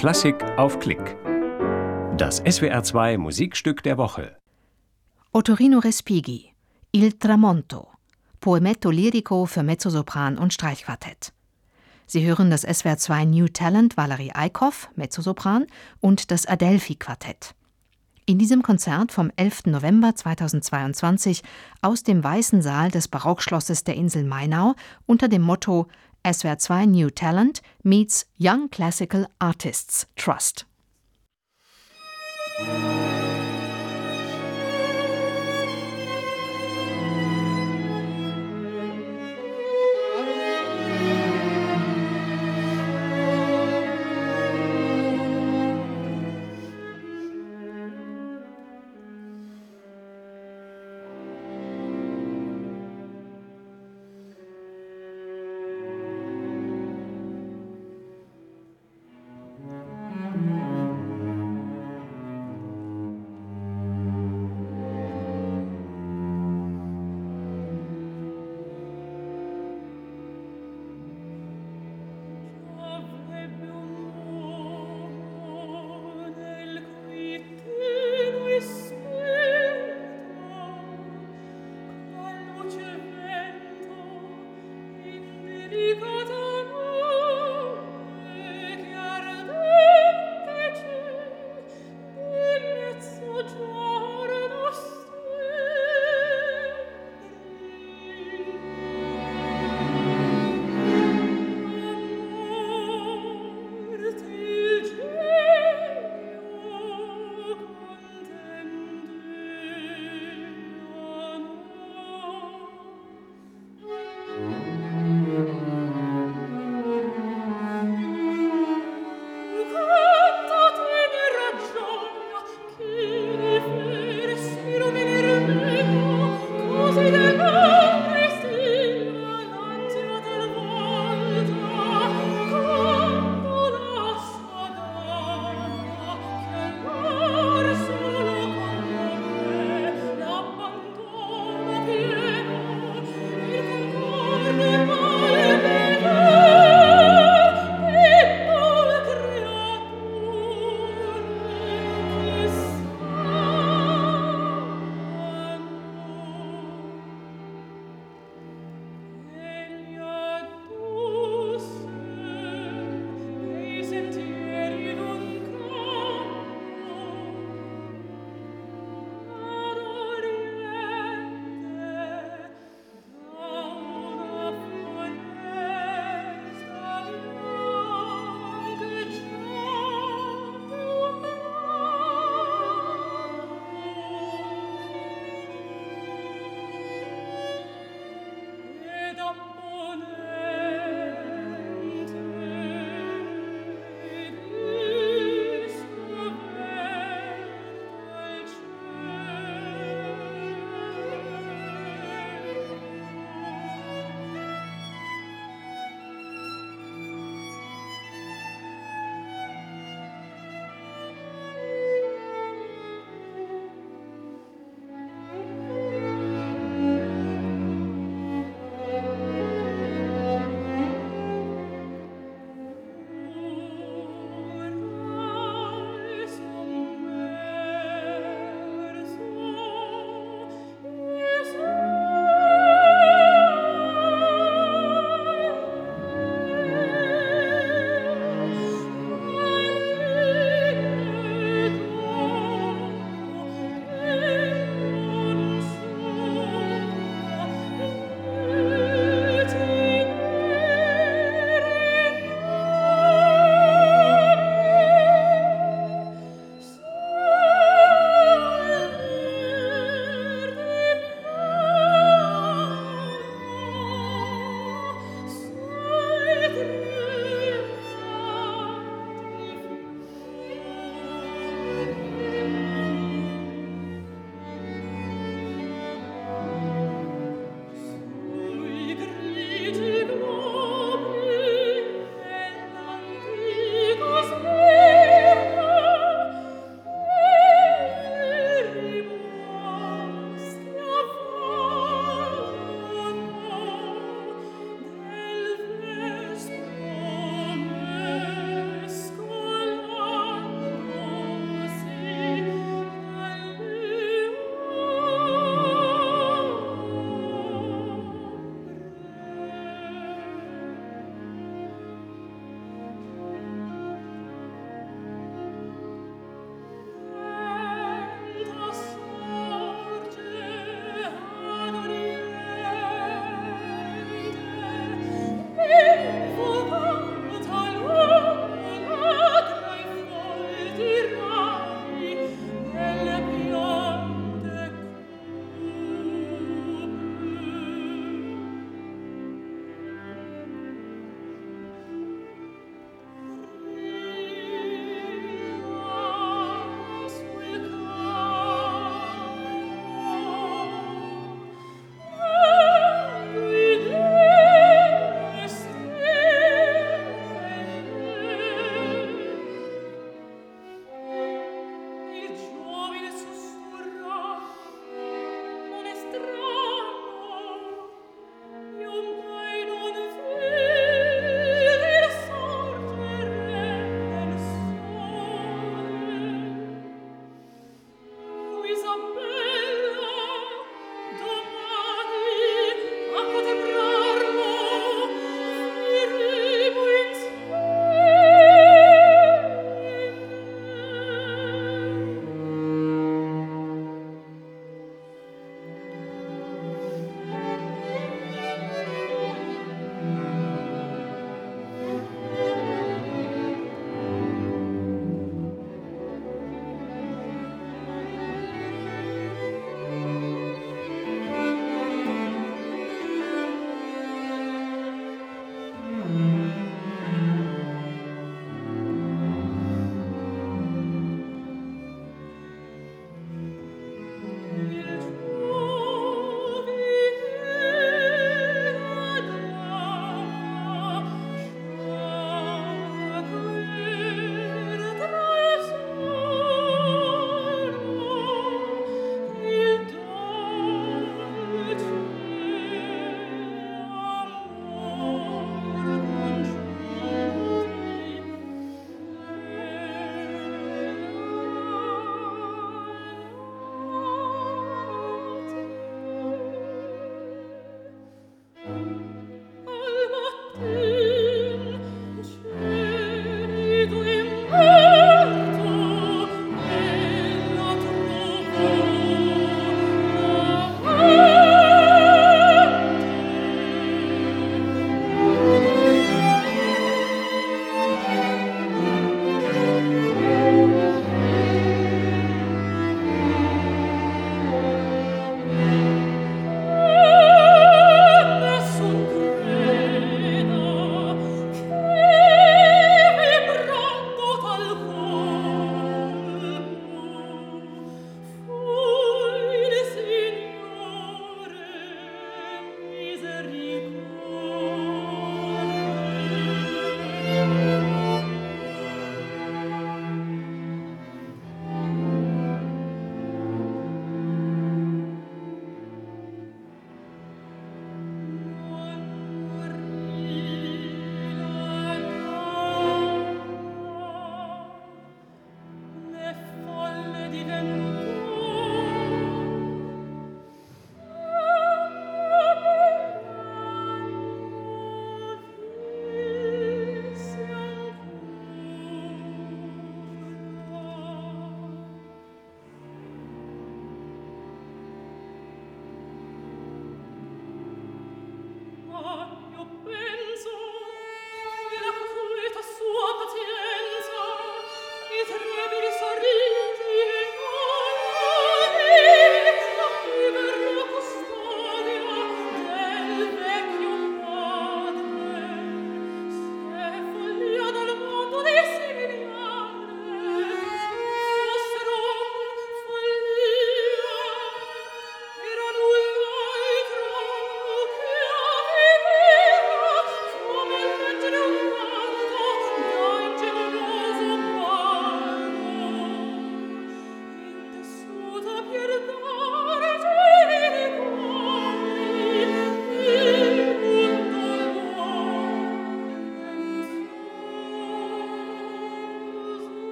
Klassik auf Klick. Das SWR2 Musikstück der Woche. Ottorino Respighi, Il Tramonto, Poemetto lirico für Mezzosopran und Streichquartett. Sie hören das SWR2 New Talent Valerie Eickhoff, Mezzosopran, und das Adelphi Quartett. In diesem Konzert vom 11. November 2022 aus dem Weißen Saal des Barockschlosses der Insel Mainau unter dem Motto SWR 2 New Talent meets Young Classical Artists Trust.